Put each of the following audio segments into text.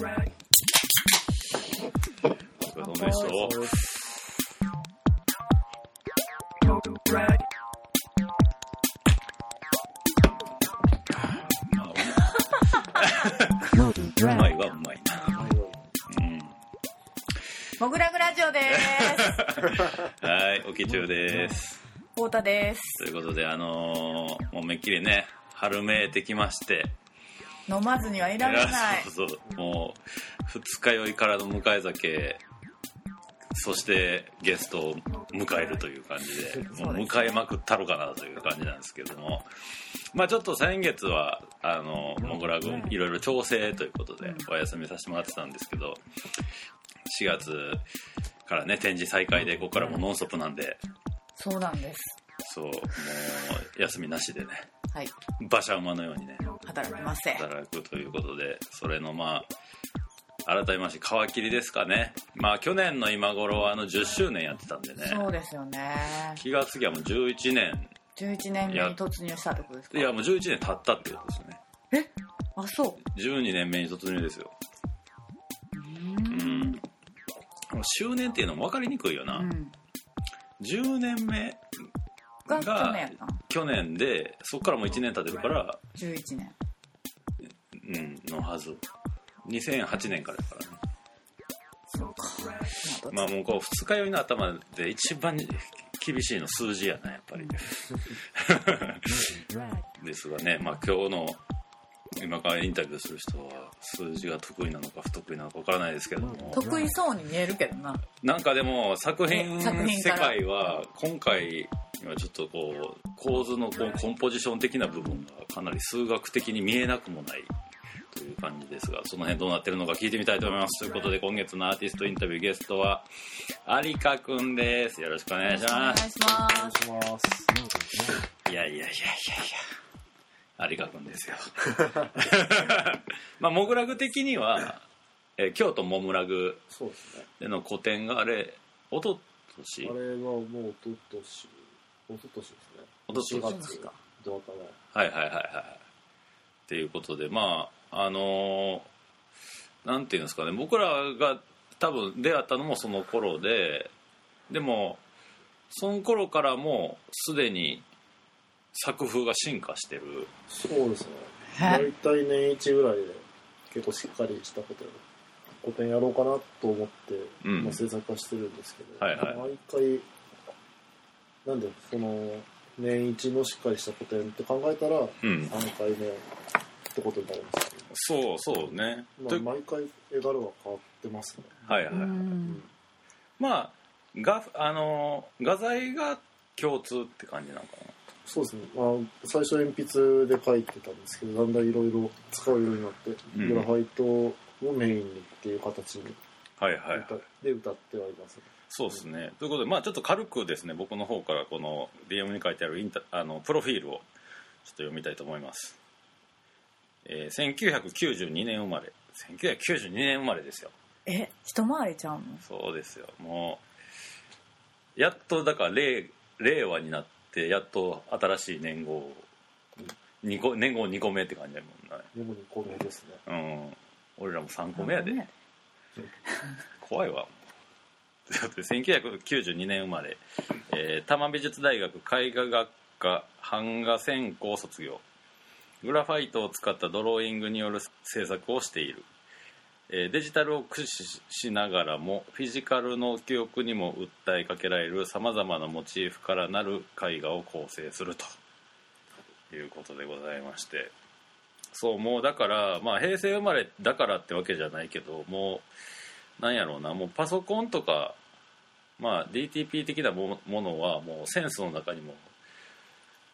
お疲れ様でした。うまいわ、うまいな。うん。モグラグラジオです。はい、おきちゅうです。太田です。ということで、あのーもうめっきりね、春めいてきまして、飲まずにはいられない。そうそう、もう、二日酔いからの迎え酒、そしてゲストを迎えるという感じで、もう迎えまくったろかなという感じなんですけども、まあちょっと先月は、あの、モグラ軍いろいろ調整ということでお休みさせてもらってたんですけど、4月からね、展示再開で、ここからもうノンストップなんで、そうなんです。そう、もう休みなしでね、はい。馬車馬のようにね、働きません。働くということでそれのまあ改めまして皮切りですかね。まあ去年の今頃はあの10周年やってたんでね。そうですよね。気がつきはもう11年。11年目に突入したってことですか？いやもう11年経ったってことですよね。あ、そう。12年目に突入ですよ。ううん。ん周年っていうのも分かりにくいよな、うん。10年目がが去年やったの去年でそっからもう1年経ってるから ?11 年。うんのはず2008年からだからねそうか。まあもうこう二日酔いの頭で一番厳しいの数字やなやっぱり ですがねまあ今日の今からインタビューする人は数字が得意なのか不得意なのかわからないですけども得意そうに見えるけどな。なんかでも作品世界は今回はちょっとこう構図のこうコンポジション的な部分がかなり数学的に見えなくもないという感じですがその辺どうなってるのか聞いてみたいと思います。ということで今月のアーティストインタビューゲストは有香くんです。よろしくお願いしお願ますいします。します。いやいやいや。いやいや有香くんですよ。まあモグラグ的には、えー京都モムラグそうですね。での個展があれおととし？あれはもう一昨年、一昨年ですね。一昨年4月ですかどうかな。はいはいはいはい。っていうことで、まあ、あのーなんていうんですかね、僕らが多分出会ったのもその頃で、でも、その頃からもすでに作風が進化してる。そうですね。え？大体年一ぐらいで結構しっかりしたことを古典やろうかなと思って、うんまあ、制作はしてるんですけど、はいはい毎回なんでその年一のしっかりした古典って考えたらうん。3回目ってことになるんですけど、そうそうね。まあ、と毎回絵柄は変わってますね。うはいはい。ん。まあ、が、あのー画材が共通って感じなのかそうですね、まあ、最初鉛筆で描いてたんですけどだんだんいろいろ使うようになって、うんグラファイトをメインにっていう形にな。はいはいはい。歌で歌ってはいます、ねそうですね。ということで、まあちょっと軽くですね、僕の方からこの DM に書いてあるインタあのプロフィールをちょっと読みたいと思います。えー1992年生まれ。1992年生まれですよ。え、一回りちゃうの？そうですよ。もう、やっとだから令令和になって、やっと新しい年号、二個年号2個目って感じだもんね。でも2個目ですねうん。俺らも3個目やで。ね怖いわ。ということで1992年生まれ、えー多摩美術大学絵画学科版画専攻卒業。グラファイトを使ったドローイングによる制作をしている、えーデジタルを駆使しながらもフィジカルの記憶にも訴えかけられるさまざまなモチーフからなる絵画を構成すると。いうことでございまして。そうもうだからまあ平成生まれだからってわけじゃないけどもうなんやろうなもうパソコンとかまあ DTP 的なもものはもうセンスの中にも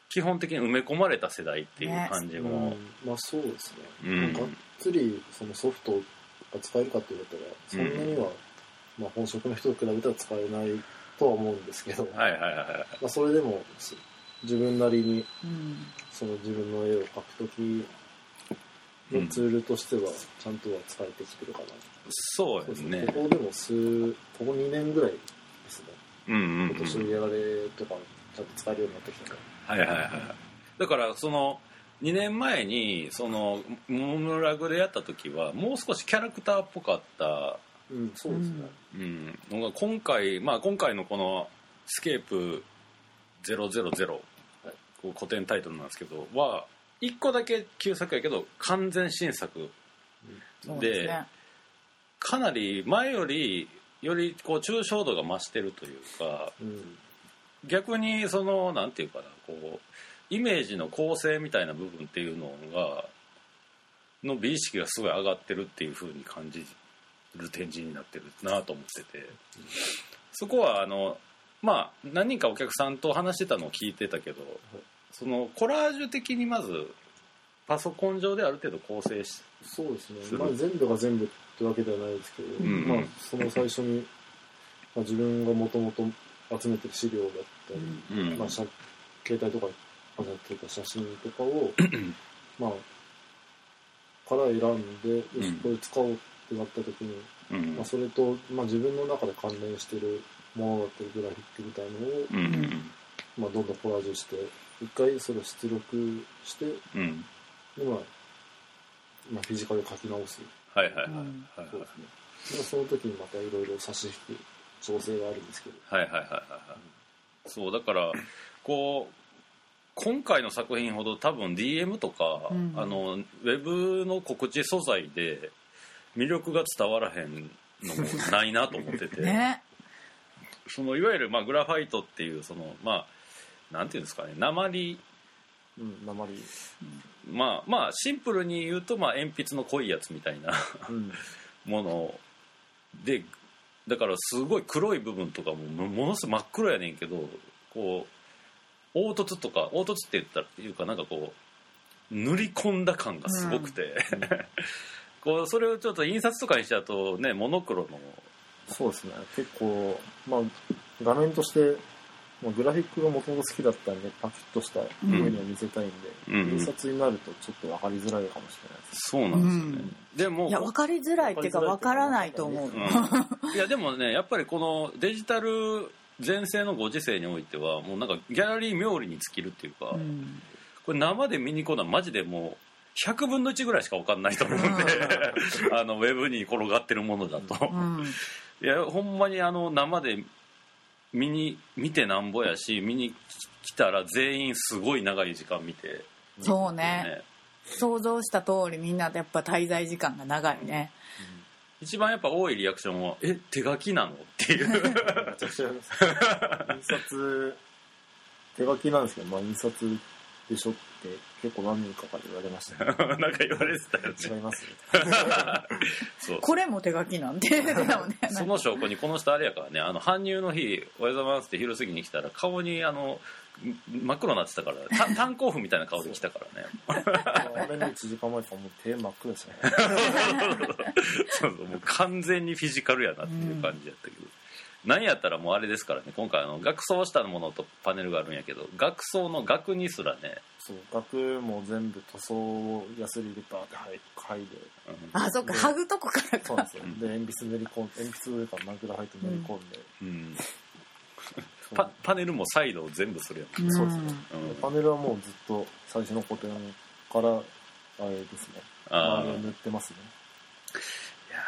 基本的に埋め込まれた世代っていう感じうも、ん。まあそうですね、うん。がっつりそのソフトが使えるかって言われたらそんなには、まあ、本職の人と比べたら使えないとは思うんですけど、はいはいはいはい。まあ、それでもす自分なりにうん。その自分の絵を描くときのツールとしてはちゃんとは使えてきてるかな、そうですね。ここでも数ここ2年ぐらいですねうんうん、うん、今年やられとかちゃんと使えるようになってきたから、はいはいはいだからその2年前にそのモムラグでやった時はもう少しキャラクターっぽかった、うんそうですね、うん、のが今回まあ今回のこの「スケープ000」こう古典タイトルなんですけどは1個だけ旧作やけど完全新作でかなり前よりよりこう抽象度が増してるというかうん。逆にそのなんていうかなこうイメージの構成みたいな部分っていうのがの美意識がすごい上がってるっていう風に感じる展示になってるなと思ってて。そこはあのまあ何人かお客さんと話してたのを聞いてたけどそのコラージュ的にまずパソコン上である程度構成しそうですね。まあ、全部が全部ってわけではないですけど、んまあ、その最初に、まあ、自分がもともと集めてる資料だったり、うんまあ、写携帯とかに飾ってた写真とかを まあから選んで、よしこれ使おうってなった時に、うんまあ、それと、まあ、自分の中で関連してるものだったりグラフィックみたいなのを、うんまあ、どんどんコラージュして一回それを出力してうん。で、まあまあ、フィジカルで書き直すはいはいはい。うん。はいそうですね。でその時にまたいろいろ差し引く調整があるんですけど。はいはいはいはいはい。そうだからこう今回の作品ほど多分 DM とか、うん。あのウェブの告知素材で魅力が伝わらへんのもないなと思ってて、ね。そのいわゆるまあグラファイトっていうそのまあなんていうんですかね鉛うん、鉛。まあまあシンプルに言うとまあ鉛筆の濃いやつみたいなうん。ものでだからすごい黒い部分とかももものすごい真っ黒やねんけどこう凹凸とか凹凸って言ったらいうかなんかこう塗り込んだ感がすごくて、こうそれをちょっと印刷とかにしちゃうとねモノクロのそうですね。結構、まあ、画面として、まあ、グラフィックがもともと好きだったんで、パキッとした目には見せたいんで、うん印刷になるとちょっと分かりづらいかもしれないです。そうなんですよね、でもいや分かりづらいっていうか分からないと思う、うん。いやでもねやっぱりこのデジタル全盛のご時世においてはもうなんかギャラリー冥利に尽きるっていうか、うん。これ生で見に行くのはマジでもう100分の1ぐらいしか分かんないと思うんで あのウェブに転がってるものだと、うん。いやほんまにあの生で見に見てなんぼやし見に来たら全員すごい長い時間見て、そうね。ね。想像した通りみんなやっぱ滞在時間が長いね。一番やっぱ多いリアクションは「え手書きなの?」っていう。めちゃくちゃあります。印刷、手書きなんですけど、まあ、印刷でしょって結構何人かから言われましたね。なんか言われてたよね。違います そうこれも手書きなんて言ってたもんね。その証拠にこの人あれやからねあの搬入の日「おはようございます」って昼過ぎに来たら顔にあの真っ黒になってたからた 炭鉱夫みたいな顔で来たからね。あれの1時間前からもう手真っ黒でしたね。そうそう。もう完全にフィジカルやなっていう感じやったけど、なんやったらもうあれですからね。今回あの額装したものとパネルがあるんやけど額装の額にすらね、そう、額も全部塗装をヤスリでバーって剥いで、うん。あそっか剥ぐとこからか。そうなんですよ。で、鉛筆塗り込んで、鉛筆の上からマグラ入って塗り込んで、うん。そう。パパネルもサイドを全部するやん、そうですね。うん。パネルはもうずっと最初の古典から、あれですね、あ塗ってますね。いや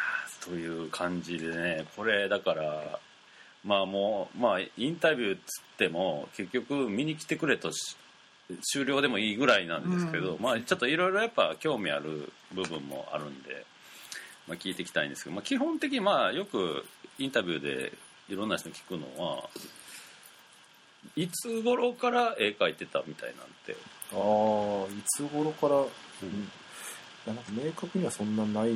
ーという感じでね。これだからまあもうまあインタビューっつっても結局見に来てくれとし終了でもいいぐらいなんですけど、まあちょっといろいろやっぱ興味ある部分もあるんで、まあ、聞いていきたいんですけど、まあ、基本的にまあよくインタビューでいろんな人に聞くのはいつ頃から絵描いてたみたいなんて。ああ、いつ頃から、うん、いや、なんか明確にはそんなない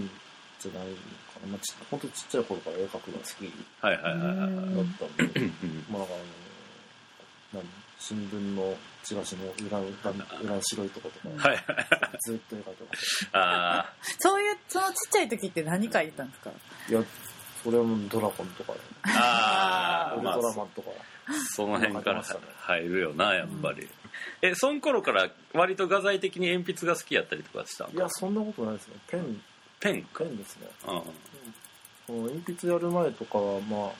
んじゃないのかな。まあ、ちほんとちっちゃい頃から絵描くのが好きはいはいはいはい。はいだったんで、うんまあ、だからあの、何新聞のチラシの裏、裏、裏白いとことか、はいはい。ずっと絵描いてましああそういうそのちっちゃい時って何書いてたんですか？た。いや、それはもうドラゴンとか、ああまあトラマンとか、その辺から入るよなやっぱり、えその頃から割と画材的に鉛筆が好きやったりとかしたんいや、そんなことないですね。ペン、ペン。かペンですね。うん。この鉛筆やる前とかは、まあ、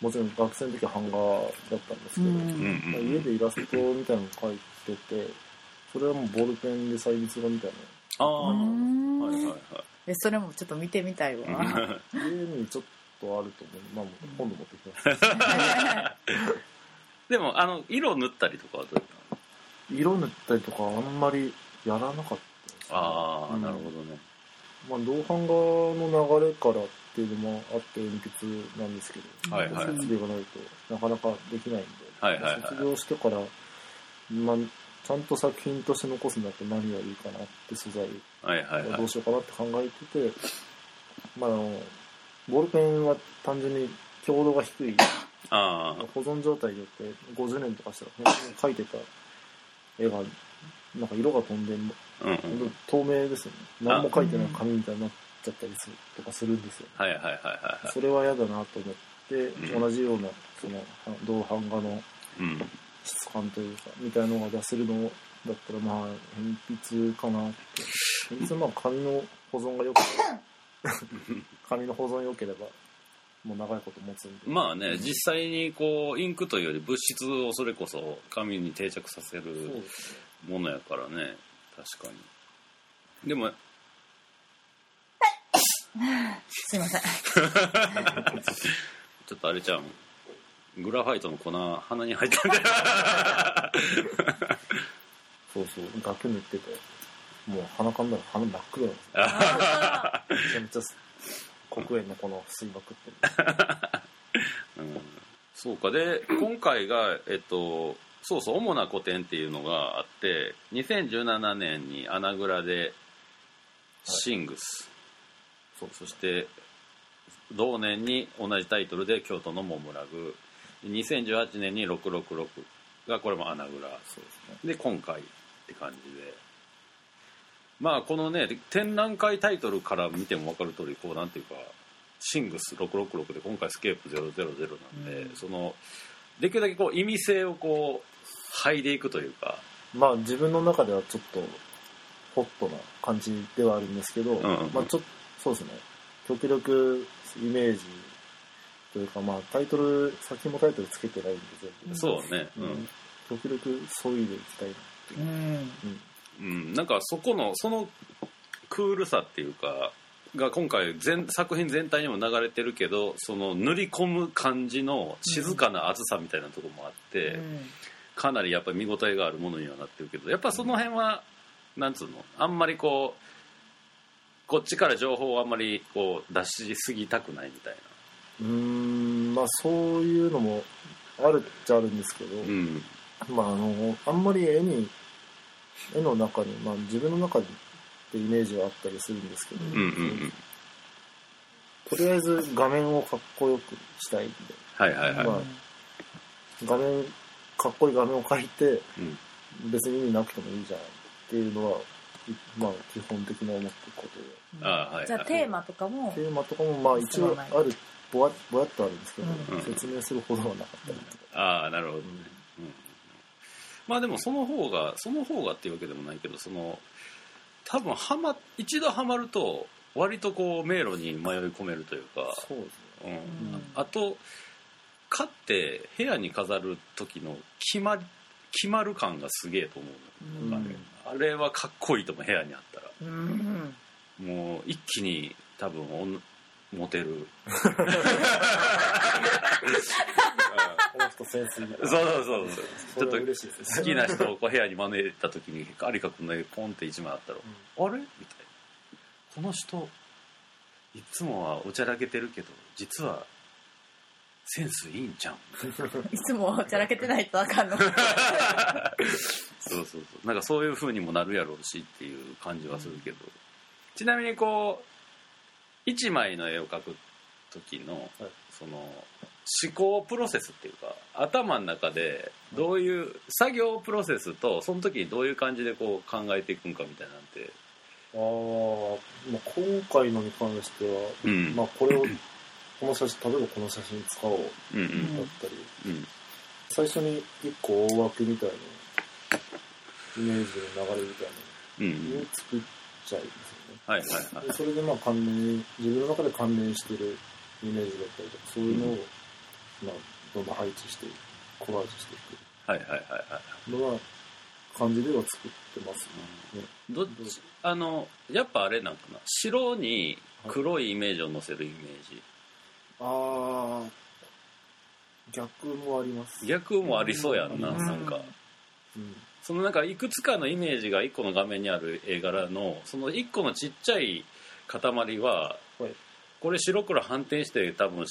もちろん学生の時は版画だったんですけど、うん。うんまあうん。家でイラストみたいなの描いてて、それはもうボールペンで細密画みたいああうーん。はいはいはい。えそれもちょっと見てみたいわ。な家にちょっとあると思う。まあ今度持ってきます。でもあの色塗ったりとかはどうやったの？色塗ったりとかあんまりやらなかったですね。ああ、うんなるほどねまあ、銅版画の流れからっていうのもあって鉛筆なんですけど、はいはい。設備がないとなかなかできないんで、はいはいはい。卒業してから、まあ、ちゃんと作品として残すんだと何がいいかなって素材はいはいはい。をどうしようかなって考えてて、まあ、あのボールペンは単純に強度が低いあ保存状態によって50年とかしたら本当に描いてた絵がなんか色が飛んであうんうん。透明ですよね。何も描いてない紙みたいになっちゃったりするとかするんですよ。はいはいはいはいはいそれは嫌だなと思って、うん。同じようなその銅版画のうん。質感というかみたいなのが出せるのだったらまあ鉛筆かなって。鉛筆はまあ紙の保存が良くて 紙の保存良ければもう長いこと持つんで。まあね実際にこうインクというより物質をそれこそ紙に定着させるものやからね確かに。でもすいません。ちょっとあれちゃう。んグラファイトの粉鼻に入ったんだよそうそう。額塗ってて。もう鼻かんだら鼻真っ黒なんめちゃめちゃ黒煙の粉を吸いまくってる うん。そうか。で今回がえっとそうそう主な古典っていうのがあって2017年に穴蔵でシングス、そうそして同年に同じタイトルで京都のモムラグ。2018年に666がこれも穴蔵そうですね。で今回って感じで。まあこのね展覧会タイトルから見ても分かる通りこうなんていうかシングス666で今回スケープ000なんで、うん。そのできるだけこう意味性をこう剥いでいくというか。まあ自分の中ではちょっとホットな感じではあるんですけど、んうんまあちょっとそうですね。極力イメージというかまあタイトル作品もタイトルつけてないんで全部、そうね。ううん。ん、極力そういうでいきたいなっていう。ー、うん。うん。うん、なんかそこのそのクールさっていうかが今回全作品全体にも流れてるけどその塗り込む感じの静かな熱さみたいなところもあって、かなりやっぱり見応えがあるものにはなってるけどやっぱその辺は、なんつうのあんまりこうこっちから情報をあんまりこう出しすぎたくないみたいうーんまあそういうのもあるっちゃあるんですけど、なうん。まああのあんまり絵に絵の中に、まあ、自分の中でイメージはあったりするんですけど、うんうんうん。とりあえず画面をかっこよくしたいんで、はいはいはい、まあ画面かっこいい画面を描いてうん。別に意味なくてもいいじゃんっていうのは、いまあ、基本的に思ってることで。うんああはいはい。じゃあテーマとかもテーマとかもまあ一応あるぼわぼやっとあるんですけど、うん。説明するほどはなかったりとか、ああなるほどね、うん。まあでもその方がその方がっていうわけでもないけどその多分はま一度ハマると割とこう迷路に迷い込めるというか、そうですね。うん。うん。あと買って部屋に飾る時の決まり決まる感がすげえと思うの、うん。あれはかっこいいと思う部屋にあったら。うん。もう一気に多分おんモテる。この人センスいいな。そうそうそうそう。それは嬉しいです好きな人をこう部屋に招いた時に有香君の絵ポンって一枚あったら「あれ?」みたいな「この人いつもはおちゃらけてるけど実はセンスいいんじゃん」いつもちゃらけてないとあかんの。そうそうそう。なんかそういう風にもなるやろうしっていう感じはするけど、ちなみにこう1枚の絵を描く時の、はい。その思考プロセスっていうか頭の中でどういう作業プロセスとその時にどういう感じでこう考えていくんかみたいなんて。あーまあ今回のに関しては、うん。まあこれをこの写真例えばこの写真使おう。うんうん。だったり、うん。最初に一個大枠みたいなイメージの流れみたいうんなのを作っちゃいますよね、はいはいはい。でそれでまあ関連自分の中で関連してるイメージだったりとかそういうのを、まあ、どんどん配置してコラージュしていはいはいはいはい。くのは感じでは作っってますね。どっちあのやっぱあれなんかな。白に黒いイメージを乗せるイメージああ、逆もあります。逆もありそうやんな、うん。なんか。うん。そのなんかいくつかのイメージが1個の画面にある絵柄のその1個のちっちゃい塊ははい。これ白黒反転して多分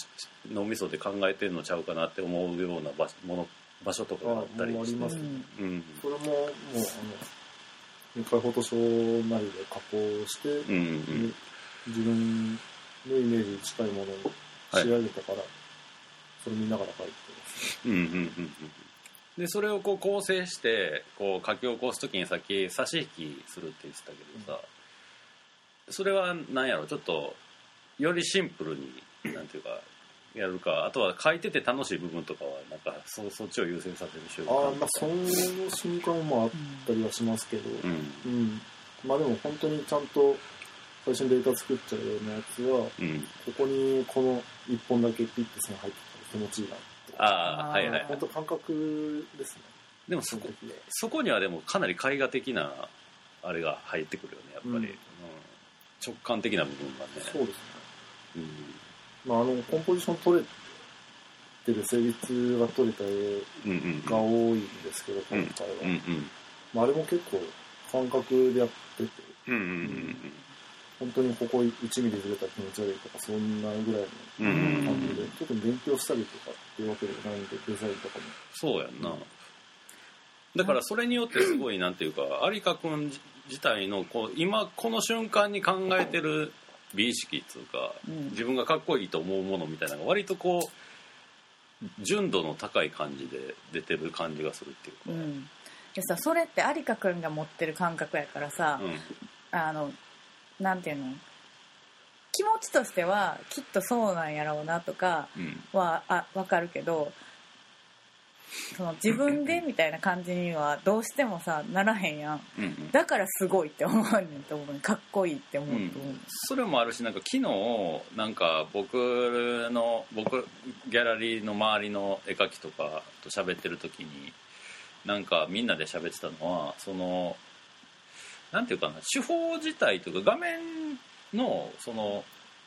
脳みそで考えてるのちゃうかなって思うような場所もの場所とかがあったりして。あもうありますうんうん。それも、もう、あの、一回フォトショーなりで加工して、うんうん。自分のイメージに近いものに仕上げたから、それ見ながら描いてます。うんうんうんうんでそれをこう構成してこう書き起こす時にさっき差し引きするって言ってたけどさ、それは何やろ？ちょっとよりシンプルになんていうかやるか。あとは書いてて楽しい部分とかはなんかそそっちを優先させる習慣ああ、まあ、その瞬間もあったりはしますけど、うん。うん。まあでも本当にちゃんと最初にデータ作っちゃうようなやつは、うん。ここにこの一本だけピッて線入ってたら気持ちいいなって。ああはいはい。本当感覚ですね。でもそこそこにはでもかなり絵画的なあれが入ってくるよねやっぱり、うん。うん。直感的な部分がね。そうですね。うんまああの、コンポジション取れてる、成立が取れた絵うんうんが多いんですけど、今回は。うんうんまああれも結構感覚でやってて、うんうんうん本当にここ1ミリずれたら気持ち悪いとか、そんなぐらいの感じで、特に勉強したりとかっていうわけでもないんで、デザインとかも。そうやんな。だからそれによってすごいなんていうか 有香君自体のこう今この瞬間に考えてる美意識っていうかうん。自分がかっこいいと思うものみたいなのが割とこう純度の高い感じで出てる感じがするっていうか。うん。でさそれって有香君が持ってる感覚やからさ、うん。あのなんていうの？気持ちとしてはきっとそうなんやろうなとかうん。はあ分かるけどその自分でみたいな感じにはどうしてもさならへんやん。うんうん。だからすごいって思うねんと思うかっこいいって思うと思う、それもあるしなんか昨日なんか僕の僕ギャラリーの周りの絵描きとかと喋ってる時になんかみんなで喋ってたのはそのなんていうかな手法自体というか画面のその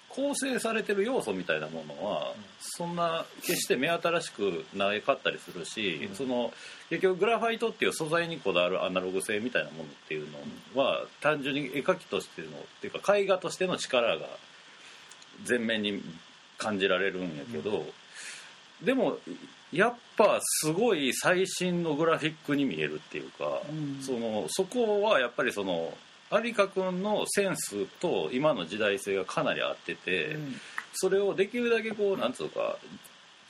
構成されてる要素みたいなものはそんな決して目新しくなかったりするし、うん。その結局グラファイトっていう素材にこだわるアナログ性みたいなものっていうのは単純に絵描きとしてのっていうか絵画としての力が前面に感じられるんやけど、でもやっぱすごい最新のグラフィックに見えるっていうか、うん。そのそこはやっぱりその有香君のセンスと今の時代性がかなり合ってて、うん。それをできるだけこうなんつうか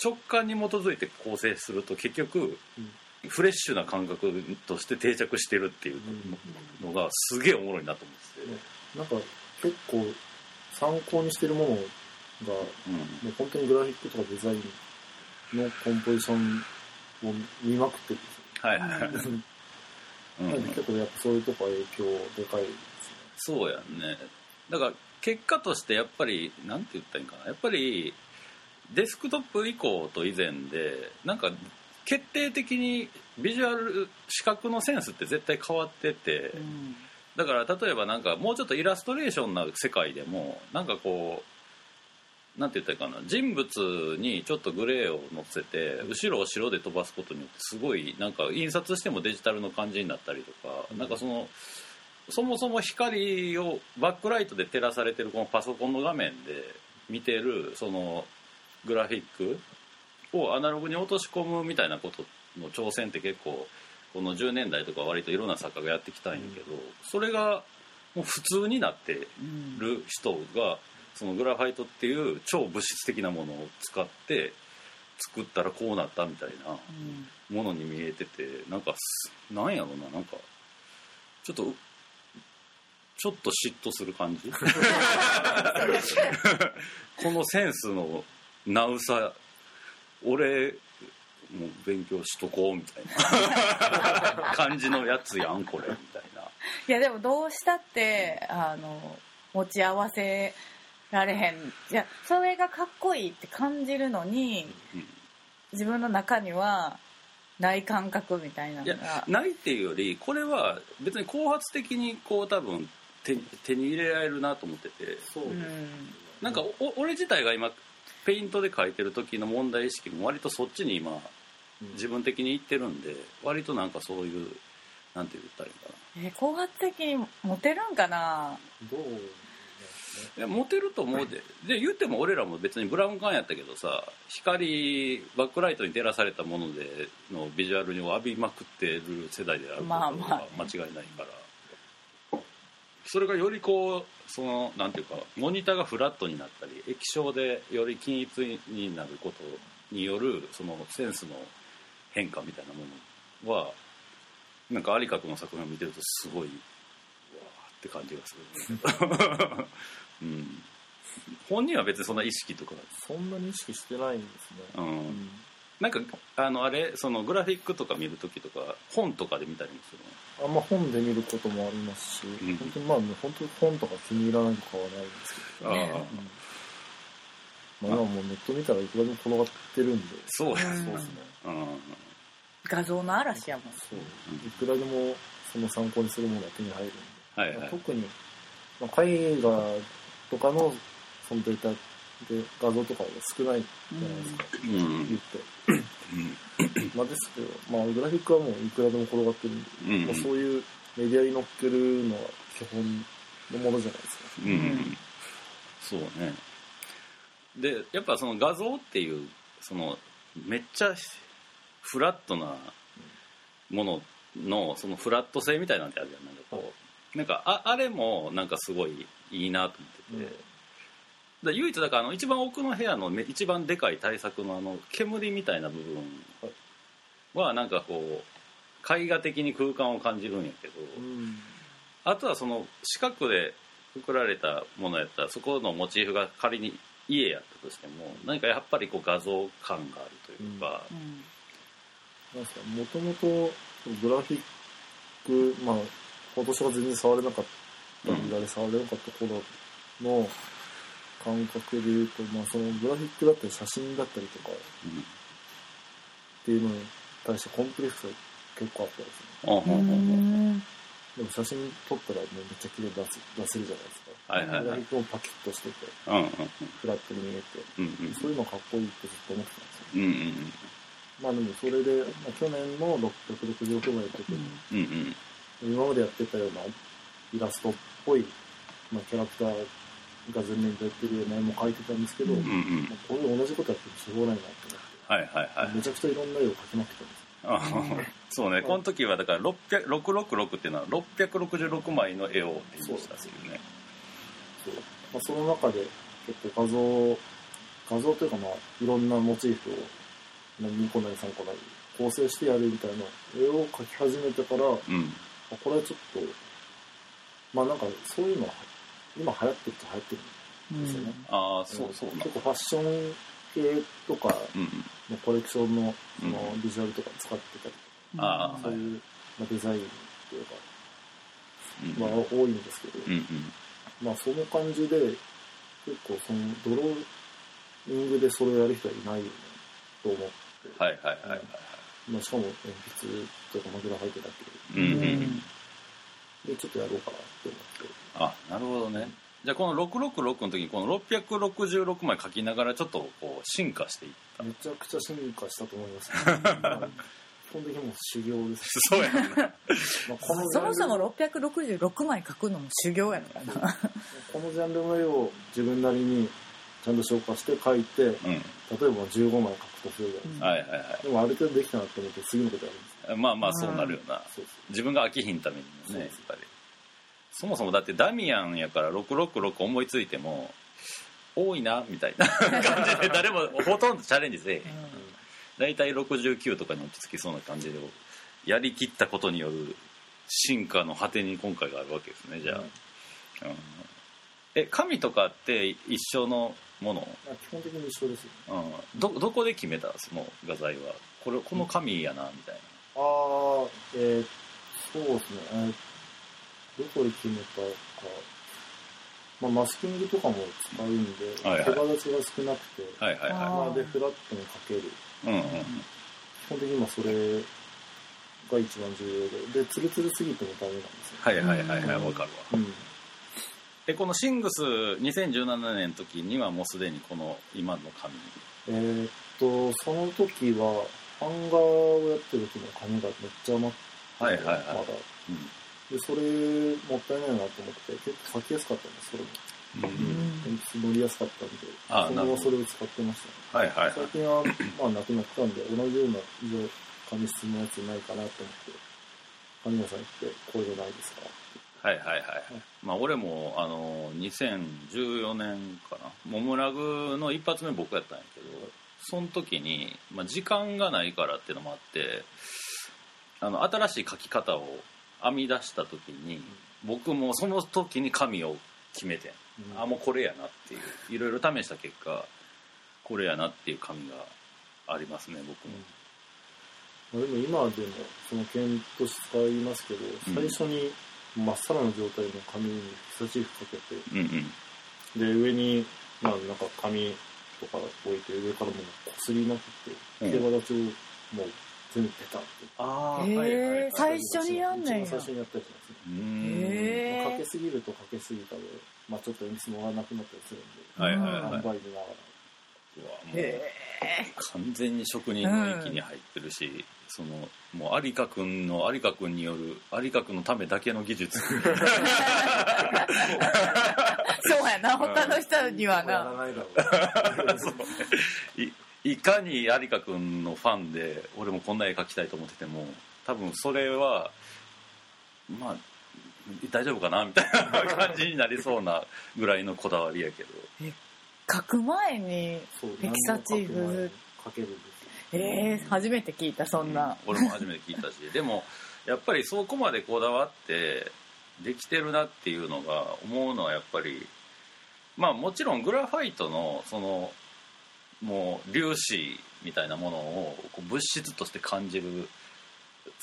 直感に基づいて構成すると結局フレッシュな感覚として定着してるっていうのがすげえおもろいなと思ってて、なんか結構参考にしてるものが、もう本当にグラフィックとかデザインのコンポジションを見まくってるんですよ。はいはい なんで結構やっぱそういうとこは影響でかいですね。そうやんねだから結果としてやっぱりなんて言ったらいいんかなやっぱりデスクトップ以降と以前でなんか決定的にビジュアル視覚のセンスって絶対変わってて、うんだから例えばなんかもうちょっとイラストレーションな世界でもなんかこうなんて言ったらいいかな。人物にちょっとグレーを乗せて後ろを白で飛ばすことによってすごいなんか印刷してもデジタルの感じになったりとか、なんかそのそもそも光をバックライトで照らされてるこのパソコンの画面で見てるそのグラフィックをアナログに落とし込むみたいなことの挑戦って結構この10年代とか割といろんな作家がやってきたんやけど、それがもう普通になってうん。る人がそのグラファイトっていう超物質的なものを使って作ったらこうなったみたいなうん。ものに見えててなんかすなんやろななんかちょっとちょっと嫉妬する感じ？このセンスのなうさ俺もう勉強しとこうみたいな。感じのやつやんこれみたいな。いやでもどうしたってあの持ち合わせられへん。いやそれがかっこいいって感じるのにうん自分の中にはない感覚みたいないのやがないっていうよりこれは別に後発的にこう多分手手に入れられるなと思ってて。そうなんかお俺自体が今ペイントで描いてる時の問題意識も割とそっちに今うん自分的にいってるんで割となんかそういうなんて言ったらいいかなえ後発的にモテるんかな？どう？いやモテると思うで。で言っても俺らも別にブラウン管やったけどさ光バックライトに照らされたものでのビジュアルに浴びまくってる世代であるこは間違いないから、それがよりこうそのなんていうかモニターがフラットになったり液晶でより均一になることによるそのセンスの変化みたいなものはなんか有角の作品を見てるとすごいうわーって感じがする、うん、本人は別にそんな意識とか、そんなに意識してないんですね、う、うん。んなんかあのあれそのグラフィックとか見るときとか本とかで見たりもするあんま本で見ることもありますし、ん。本当にまあね本当に本とか気に入らないとかはないんですけど、ああ。うん。まあ、今もうネット見たらいくらでも転がってるんでそうや、うんそうですね。うん。画像の嵐やもん。そう。いくらでもその参考にするものは手に入るんで、はいはい。特に、まあ、絵画とかのそのデータで画像とかは少ないじゃないですか、うん。言って、まあですけど、まあ、グラフィックはもういくらでも転がってるんで、うん。まあ、そういうメディアに乗っけるのは基本のものじゃないですか。うん、うん、そうね。でやっぱその画像っていうそのめっちゃフラットなもののそのフラット性みたいなんてあるじゃん。なんかこうなんかああれもなんかすごいいいなと思ってて、で唯一だからあの一番奥の部屋の一番でかい対策のあの煙みたいな部分はなんかこう絵画的に空間を感じるんやけど、うんあとはその四角で作られたものやったらそこのモチーフが仮に家やったとしても何かやっぱりこう画像感があるというか、うん。なん。すかもともとグラフィックまあ今年は全然触れなかった。たうん。時代で触れなかった頃の感覚で言うと、まあ、そのグラフィックだったり写真だったりとかっていうのに対してコンプレックスが結構あったんですねうん。ううんんでも写真撮ったらもうめっちゃ綺麗に出す出せるじゃないですか、はいはいはい。グラフィックもパキッとしててうんうんフラットに見えて。うんそういうのかっこいいってずっと思ってたんですよ。うんうんまあでもそれで、まあ、去年の666枚の時に、うんうん。今までやってたようなイラストっぽい、まあ、キャラクターが前面でやってるような絵も描いてたんですけど、うんうん。うんまあこれ同じことやってもしょうがないなって思って、はいはいはい。めちゃくちゃいろんな絵を描きまくってたんです。あそうね。この時はだから600 666っていうのは666枚の絵をって言いましたっていうね。そう、まあ、その中で結構画像画像というかまあいろんなモチーフを2個なり3個なり構成してやるみたいな絵を描き始めてからあうん。これはちょっとまあなんかそういうのは今流行ってるっちゃ流行ってるんですよね、ああそうそうな結構ファッション系とかうんのコレクションのそのうんビジュアルとか使ってたりああそういう、まあ、デザインというか、うんまあ、多いんですけど、うんうん。まあその感じで結構そのドローイングでそれをやる人はいないよねと思って、はいはいはいはいまあ、しかも鉛筆とかマグラ入ってたけうんうんううんんどでちょっとやろうかなって思って。あなるほどね。じゃあこの666の時にこの666枚書きながらちょっとこう進化していった。めちゃくちゃ進化したと思います、ね、まあ基本的にもう修行です、そうやねまあ、このジそもそも666枚書くのも修行やからな。このジャンルの絵を自分なりにちゃんと消化して描いて例えうんば15枚描くとするじゃないですか、はいはいはでもある程度できたなって思って次のことやるんです。い まあまあそうなるよな。自分が飽きひんためにねやっぱり。そもそもだってダミアンやから666思いついても多いなみたいな 感じで誰もほとんどチャレンジせえへん。大体69とかに落ち着きそうな感じでやりきったことによる進化の果てに今回があるわけですねじゃあ、うん。え紙とかって一緒のもの、まあ基本的に一緒ですようん、どどこで決めた？その画材は。これこの紙やなみたいああえー、そうですね、えーどこで決めたか、まあ、マスキングとかも使うんで、はいはい。手羽立ちが少なくて、なはいはいはまあ、でフラットにかける。いうんうん。っ基本的に今それが一番重要で。でツルツルすぎてもダメなんですよ、はいはいはいはいうん。わかるわ。うん。でこのシングス2017年の時にはもうすでにこの今の紙えーっとその時は版画をやってる時の紙がめっちゃ余っててはいはいはい。まだ。うん。でそれもったいないなと思って結構書きやすかったんですそれも。うん。乗りやすかったんであそなるほど。の後それを使ってましたね。はいはいはい。最近はまあなくなったんで同じような以上紙質のやつないかなと思って紙屋さん行ってこういうのないですか？はいはいはいまあ俺もあの2014年かな。モムラグの一発目僕やったんやけどその時に、まあ、時間がないからっていうのもあってあの新しい書き方を編み出した時に僕もその時に紙を決めてんうん。あもうこれやなっていういろいろ試した結果これやなっていう紙がありますね僕も、まあでも今でもその剣として使いますけど、うん。最初にまっさらな状態の紙にヒサチーフかけてうん、うんで上にまあなんか紙とか置いて上からもこすりまくってうん毛羽立ちをもう全部ペタってあへー最初にやんねんや。一番最初にやったやつなん。ですねかけすぎるとかけすぎたで、まあ、ちょっと鉛筆乗らなくなったりするんで、はいはいはい。ながら。へ完全に職人の域に入ってるし、そのもう有香君の有香君による有香君のためだけの技術 そうやな。他の人にはやらな。ないだろう。いいかに有香君のファンで俺もこんな絵描きたいと思ってても多分それはまあ大丈夫かなみたいな感じになりそうなぐらいのこだわりやけど。書く前にそうヘキサチーフ何もか？けるんですよ。えー、初めて聞いたそんな、俺も初めて聞いたし。でもやっぱりそこまでこだわってできてるなっていうのが思うのはやっぱりまあもちろんグラファイトのそのもう粒子みたいなものをこう物質として感じる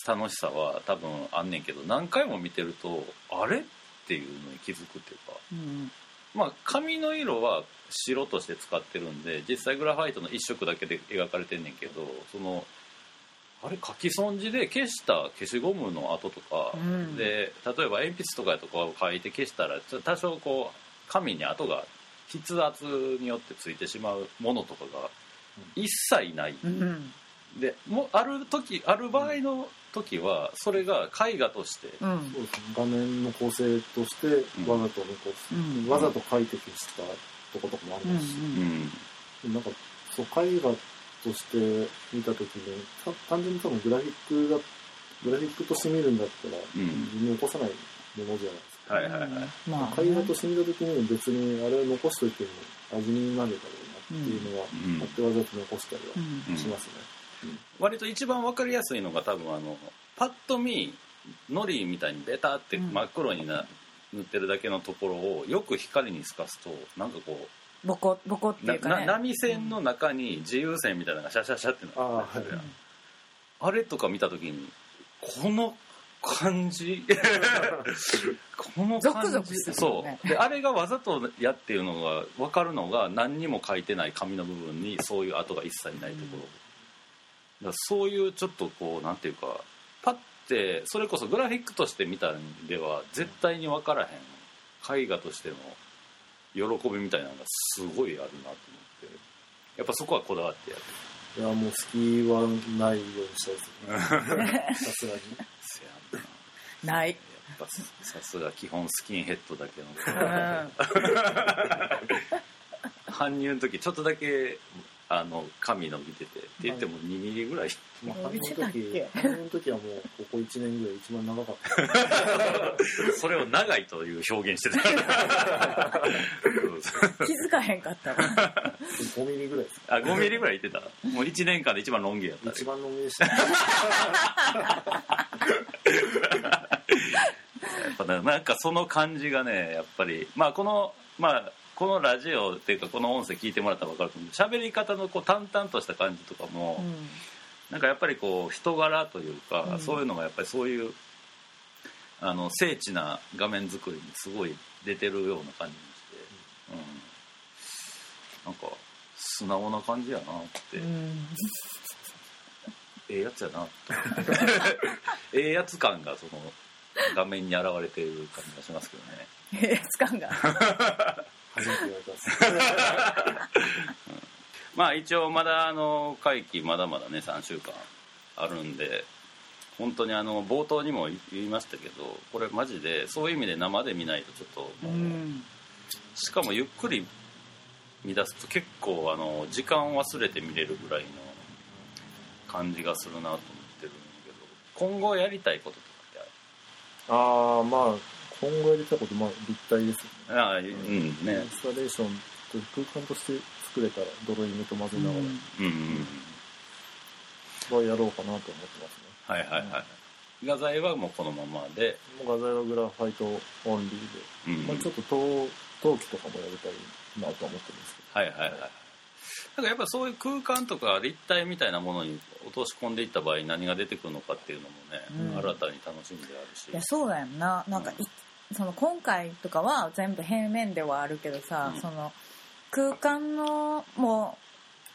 楽しさは多分あんねんけど何回も見てるとあれっていうのに気づくっていうかうん。まあ紙の色は白として使ってるんで実際グラファイトの一色だけで描かれてんねんけどそのあれ書き損じで消した消しゴムの跡とか、うん。で例えば鉛筆とかとかを書いて消したら多少こう紙に跡が筆圧によってついてしまうものとかが一切ない、うん。でもうある時ある場合の時はそれが絵画として、うん。そうですね。画面の構成としてわざと残す。うん。わざと書いて消したとことかもありますし、うん。なんか、そう、絵画として見たときに、た単純に多分グラフィックが、グラフィックとして見るんだったら、ん。自分に起こさないものじゃないですか。はいはいはい、まあ絵画として見たときに別にあれを残しといても味になるだろうなっていうのは、うん。やってわざと残したりはうん。しますね。割と一番分かりやすいのが多分あのパッと見のりみたいにベタってうん真っ黒にな塗ってるだけのところをよく光に透かすとなんかこボコボコってうなないうかね。波線の中に自由線みたいなのがシャシャシャってなああ、ってるやんは。い。あれとか見た時にこの感じ？このゾ感じ？クゾクするそう。であれがわざとやっていうのが分かるのが何にも書いてない紙の部分にそういう跡が一切ないところ、だからそういうちょっとこうなんていうかパッてそれこそグラフィックとして見たんでは絶対に分からへん。絵画としての喜びみたいなのがすごいあるなと思って。やっぱそこはこだわってやる。いや、もう隙はないようにしたいですね。さすがに。せやんなない、やっぱささすが基本スキンヘッドだけのうん、搬入の時ちょっとだけあの髪伸びててって言っても2ミリぐらい。まあ、伸び半の時てたっけ、半の時はもう、ここ1年ぐらい一番長かった。それを長いという表現してた。気づかへんかったわ。5ミリぐらいです。あ5ミリぐらい言ってた。もう1年間で一番ロン毛やった。一番のみでした。やっぱねなんかその感じがねやっぱりまあこのまあこのラジオっていうかこの音声聞いてもらったら分かると思う。喋り方のこう淡々とした感じとかも、うん。なんかやっぱりこう人柄というか、うん。そういうのがやっぱりそういうあの精緻な画面作りにすごい出てるような感じにして、うん、なんか素直な感じやなって、うん。ええやつやなと ええやつ感がその画面に現れている感じがしますけどね。ええやつ感が初めて言われたんですまあ一応まだあの会期まだまだね3週間あるんで本当にあの冒頭にも言いましたけどこれマジでそういう意味で生で見ないとちょっとうもうん。しかもゆっくり見出すと結構あの時間忘れて見れるぐらいの感じがするなと思ってるんだけど今後やりたいこととかってああまあ今後やりたいことまあ立体ですよね。あるああうん。イねンスタレーションと空間として作れたらドローイングと混ぜながうんうんうん。らはやろうかなと思ってますね。はいはいはい。画材はもうこのままで、もう画材はグラファイトオンリーで、うん。まあ、ちょっと陶陶器とかもやりたいなと思ってるんですけはいはいはい。なんかやっぱそういう空間とか立体みたいなものに落とし込んでいった場合何が出てくるのかっていうのもね、うん。新たに楽しみであるし。いやそうだよな。なんかい、その今回とかは全部平面ではあるけどさ、うん。その空間のも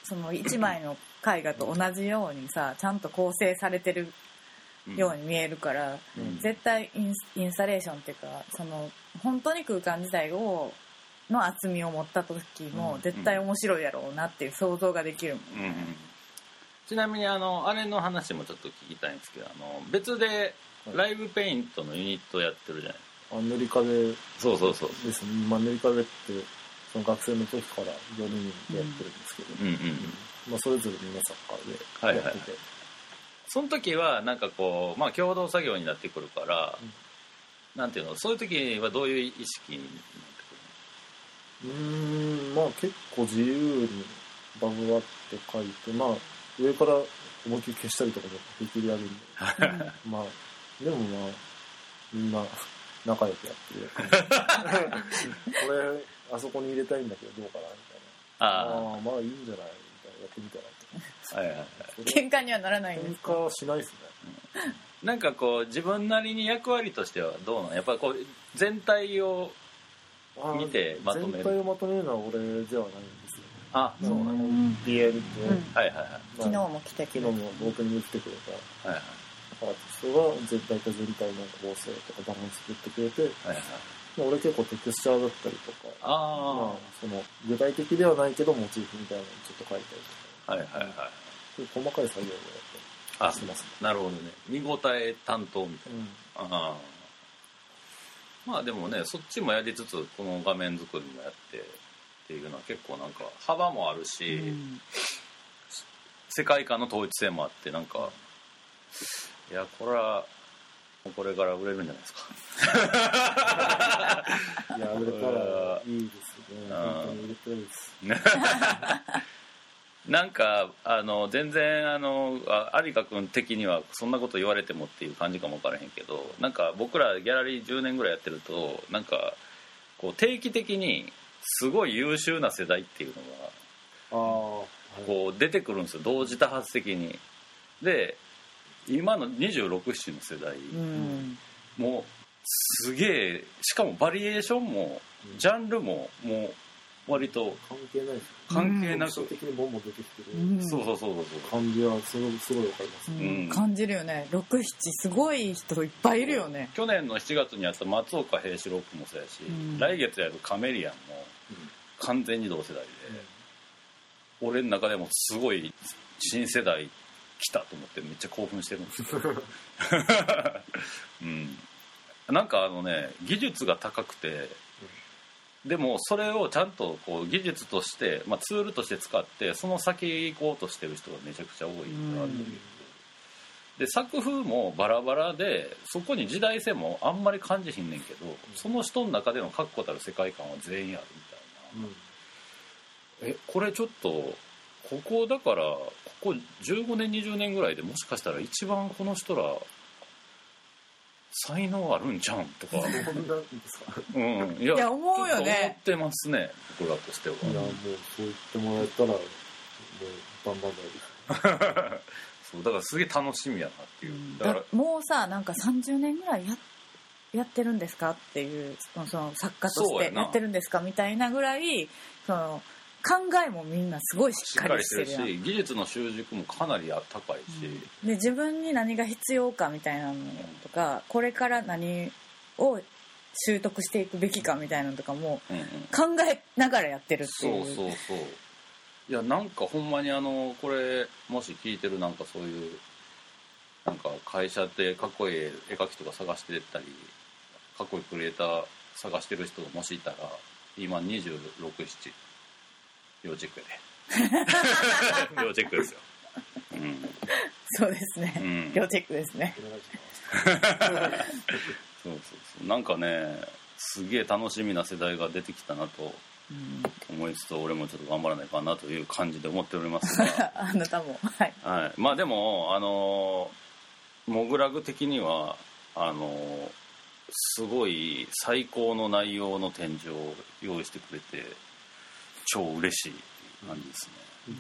うその一枚の絵画と同じようにさちゃんと構成されてるように見えるから、うん。絶対インスインスタレーションっていうかその本当に空間自体をの厚みを持った時もうん。絶対面白いやろうなっていう想像ができるもん。うんうんちなみにあのあれの話もちょっと聞きたいんですけどあの別でライブペイントのユニットやってるじゃないどあ塗り壁。そうそうそう。ですね、まあ、塗り壁ってその学生の時から4人でやってるんですけど、うんうんうん。まあ、それぞれみんなサッカーでやってて、その時はなんかこうまあ共同作業になってくるから、なんていうの？そういう時はどういう意識になってうーんまあ結構自由にバブワって書いてまあ上から思いっきり消したりとかもできるやるんで。まあでもまあみんな仲良くやってるこれあそこに入れたいんだけどどうかなみたいな。あああまあいいんじゃないみたいなやってみたらあはいはいはい。それ喧嘩にはならないんですか？喧嘩はしないですね。なんかこう自分なりに役割としてはどうなの？やっぱりこう全体を見てまとめる。全体をまとめるのは俺ではないんですよあそうなの、う。ん。ディエルと、うん。はいはいはい。昨日も来てくれ昨日もオープニング来てくれた。はいアーティストが全体と全体の構成とかバランス作ってくれて、はいはい。まあ、俺結構テクスチャーだったりとかあまあ、その具体的ではないけどモチーフみたいなのをちょっと描いたりあはいはいはい細かい作業をやあってしてます。ね。なるほどね。見応え担当みたいうん。な、ああまあでもねそっちもやりつつこの画面作りもやってっていうのは結構なんか幅もあるし、うん。世界観の統一性もあってなんかいやこれはこれから売れるんじゃないですか。い や、売れたらいいですね。うん。本当に売れたらいいです。なんかあの全然あのあ有香君的にはそんなこと言われてもっていう感じかも分からへんけどなんか僕らギャラリー10年ぐらいやってるとなんかこう定期的にすごい優秀な世代っていうのがこう出てくるんですよ。同時多発的に。で今の267の世代、うん。もうすげえしかもバリエーションもジャンルももう割と関係ない。関係なく、特徴的にボンボン出てきてる。うん。そうそうそうそう感じはすごいすごいわかります。うん。うん感じるよね。67すごい人いっぱいいるよね。去年の7月にやった松岡平四郎君もそうやし、うん。来月やるカメリアンも完全に同世代で、俺の中でもすごい新世代来たと思ってめっちゃ興奮してるんですよ、うん、なんかあのね技術が高くてでもそれをちゃんとこう技術として、まあ、ツールとして使ってその先行こうとしてる人がめちゃくちゃ多いなという、で作風もバラバラでそこに時代性もあんまり感じひんねんけどその人の中での確固たる世界観は全員あるみたいな。えこれちょっとここだからここ15年20年ぐらいでもしかしたら一番この人ら才能あるんちゃうんとか、うん。そんなんですか？うん、いいや思うよね。思ってますね僕らとしては、いや、もうそう言ってもらえたら、もうバンバンないです。そうだからすげえ楽しみやなっていう、だだからもうさなんか30年ぐらいややってるんですかっていうその作家としてやってるんですかみたいなぐらいそのえもみんなすごいしっかりりしてるし技術の習熟もかなり高いし、で自分に何が必要かみたいなのとかこれから何を習得していくべきかみたいなのとかもうんうん。考えながらやってるってそいう。うそうそう。いやなんかほんまにあのこれもし聞いてるなんかそういうなんか会社でかっこいい絵描きとか探してたりかっこいいクリエイター探してる人がもしいたら今267要チェックやで。要チェックですよ。うんそうですね、うん。要チェックですね。そうそうそう。なんかねすげえ楽しみな世代が出てきたなとうん。思いつつ俺もちょっと頑張らないかなという感じで思っております。が あなたも。はい。はい、まあでもあのモグラグ的にはあのすごい最高の内容の展示を用意してくれて超嬉しい感じです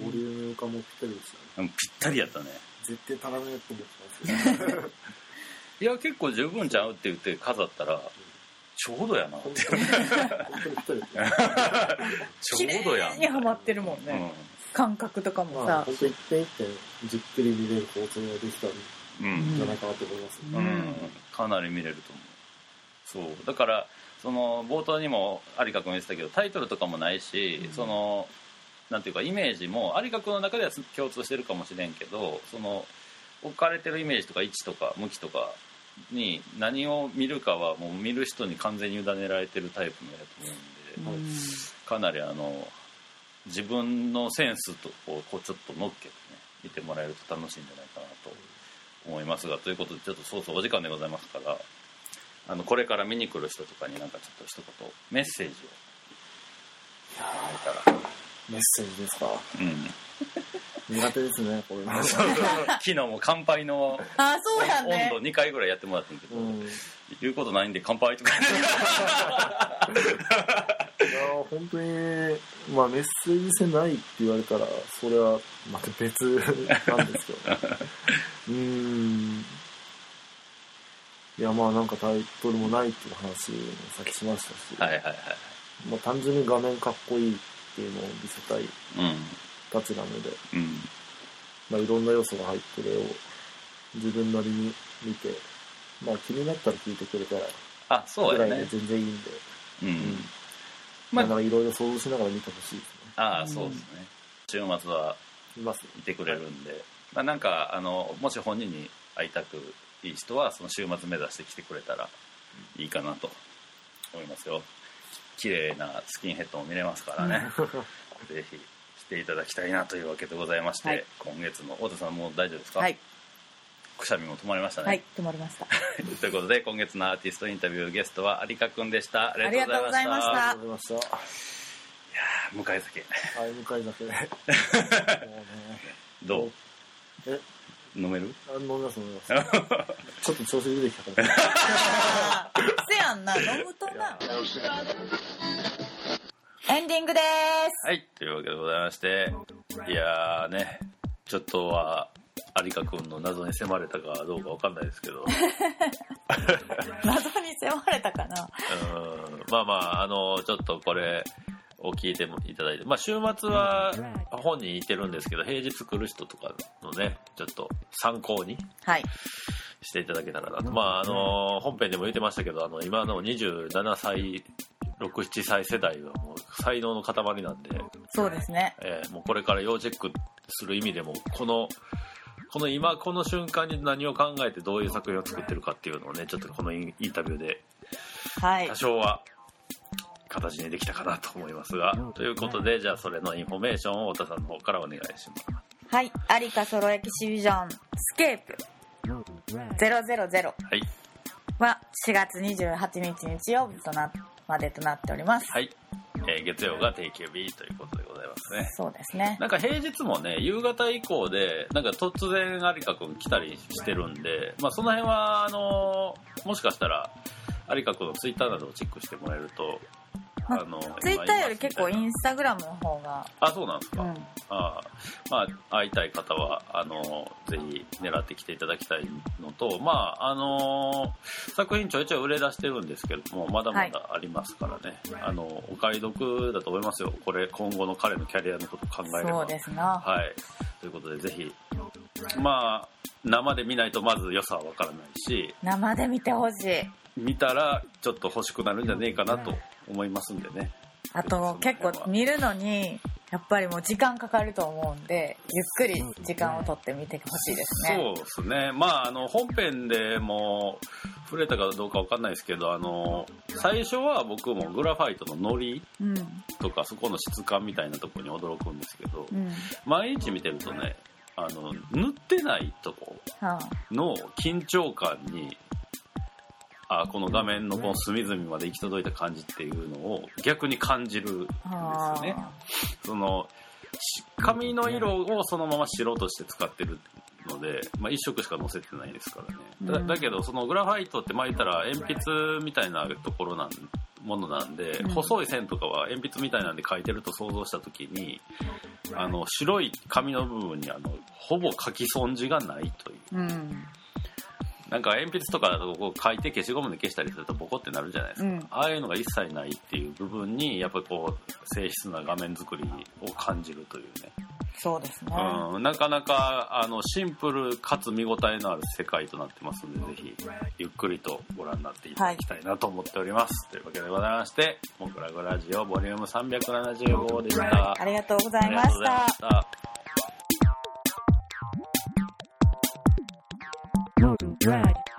ボリューム化もぴったりですよね。ねぴったりやったね。絶対足らないと思ってたんですよ。いや結構十分ちゃうって言って飾ったらちょうどやなって。ちょうどやん。にはまってるもんね、うん。感覚とかもさ、まあ本当一点一点じっくり見れる放送ができたんうん。じゃないかなと思います、うんうん、かなり見れると思う。そう。だからその冒頭にも有香君言ってたけどタイトルとかもないし、そのなんていうかイメージも有香君の中では共通してるかもしれんけどその置かれてるイメージとか位置とか向きとかに何を見るかはもう見る人に完全に委ねられてるタイプのやつなんで、うん。かなりあの自分のセンスとこうこうちょっと乗っけてね見てもらえると楽しいんじゃないかなと思いますがということでちょっとそうそうお時間でございますからあのこれから見に来る人とかになんかちょっと一言メッセージをいたら。メッセージですか？うん。苦手ですねこれ。は昨日も乾杯のあそうやね温度2回ぐらいやってもらったんだけど、うん。言うことないんで乾杯とか。いやー本当にまあメッセージ性ないって言われたらそれはまた別なんですけど。ね うーんいやまあなんかタイトルもないっていう話もさっきしましたし、はいはいはいまあ、単純に画面かっこいいっていうのを見せたいうんたちなので、うん。まあ、いろんな要素が入ってる絵を自分なりに見て、まあ、気になったら聞いてくれたらあそうぐらいで全然いいんで、うん、うん。まあだからいろいろ想像しながら見てほしいですね。ああそうですね。週末はいます。いてくれるんで、まあ、なんかあのもし本人に会いたくいい人はその週末目指して来てくれたらいいかなと思いますよ。綺麗なスキンヘッドも見れますからね。ぜひ来ていただきたいなというわけでございまして、はい。今月の太田さんもう大丈夫ですか、はい。くしゃみも止まりましたね、はい止まりました。ということで今月のアーティストインタビューゲストは有香くんでした。ありがとうございました。あありがとうございました。向かい酒。はい向井酒。どう？え飲める？あ飲みます飲みます。ちょっと調子出てきたから。あ せやんな飲むとな。エンディングです。はい、というわけでございまして、いやーね、ちょっとは、有香くんの謎に迫れたかどうかわかんないですけど、謎に迫れたかな。うんまあまあ、あの、ちょっとこれを聞いてもいただいて、まあ週末は本人いてるんですけど、平日来る人とかのね、ちょっと参考にはい。していただけたらなと。まああの、本編でも言ってましたけど、あの、今の27歳、6、7歳世代はもう才能の塊なんで、そうですね。えーもうこれから要チェックする意味でもこのこの今この瞬間に何を考えてどういう作品を作ってるかっていうのをねちょっとこのインインタビューではい。多少は形にできたかなと思いますがということでじゃあそれのインフォメーションを太田さんの方からお願いします。はい。有香 Solo Exhibition Scape。000はい。は4月28日日曜日となまでとなっております、はい、えー月曜が定休日ということでございますね。そうですね。なんか平日もね夕方以降でなんか突然有香君来たりしてるんで、まあ、その辺はあのもしかしたら有香君のツイッターなどをチェックしてもらえるとまあのツイッターより結構インンスタグラムの方が。あそうなんですか、うん。あまあ会いたい方はあのぜひ狙ってきていただきたいのとまああの作品ちょいちょい売れ出してるんですけどもまだまだありますからね、あのお買い得だと思いますよ。これ今後の彼のキャリアのことを考えれば。そうですな。はい。ということでぜひ。まあ生で見ないとまず良さはわからないし。生で見てほしい。見たらちょっと欲しくなるんじゃねえかなと思いますんでね。あと結構見るのにやっぱりもう時間かかると思うんでゆっくり時間をとって見てほしいですね。そうですね。まああの本編でも触れたかどうかわかんないですけどあの最初は僕もグラファイトのノリうん。とかそこの質感みたいなところに驚くんですけどうん。毎日見てるとねあの塗ってないとこはの緊張感にあこの画面のこの隅々まで行き届いた感じっていうのを逆に感じるんですあよね。そのし髪の色をそのまま白として使ってるので、まあ、一色しか載せてないですからね。だけどそのグラファイトってまあ言ったら鉛筆みたいなところなんものなんで、うん。細い線とかは鉛筆みたいなんで書いてると想像した時にあの白い紙の部分にあのほぼ書き損じがないという。うんなんか鉛筆とかだとこう書いて消しゴムで消したりするとボコってなるじゃないですか、うん。ああいうのが一切ないっていう部分にやっぱりこう静質な画面作りを感じるというね、そうですね。うん、なかなかあのシンプルかつ見応えのある世界となってますのでぜひゆっくりとご覧になっていただきたいなと思っております、というわけでございまして「モグラグラジオボリューム375でした。ありがとうございましありがとうございまた ride.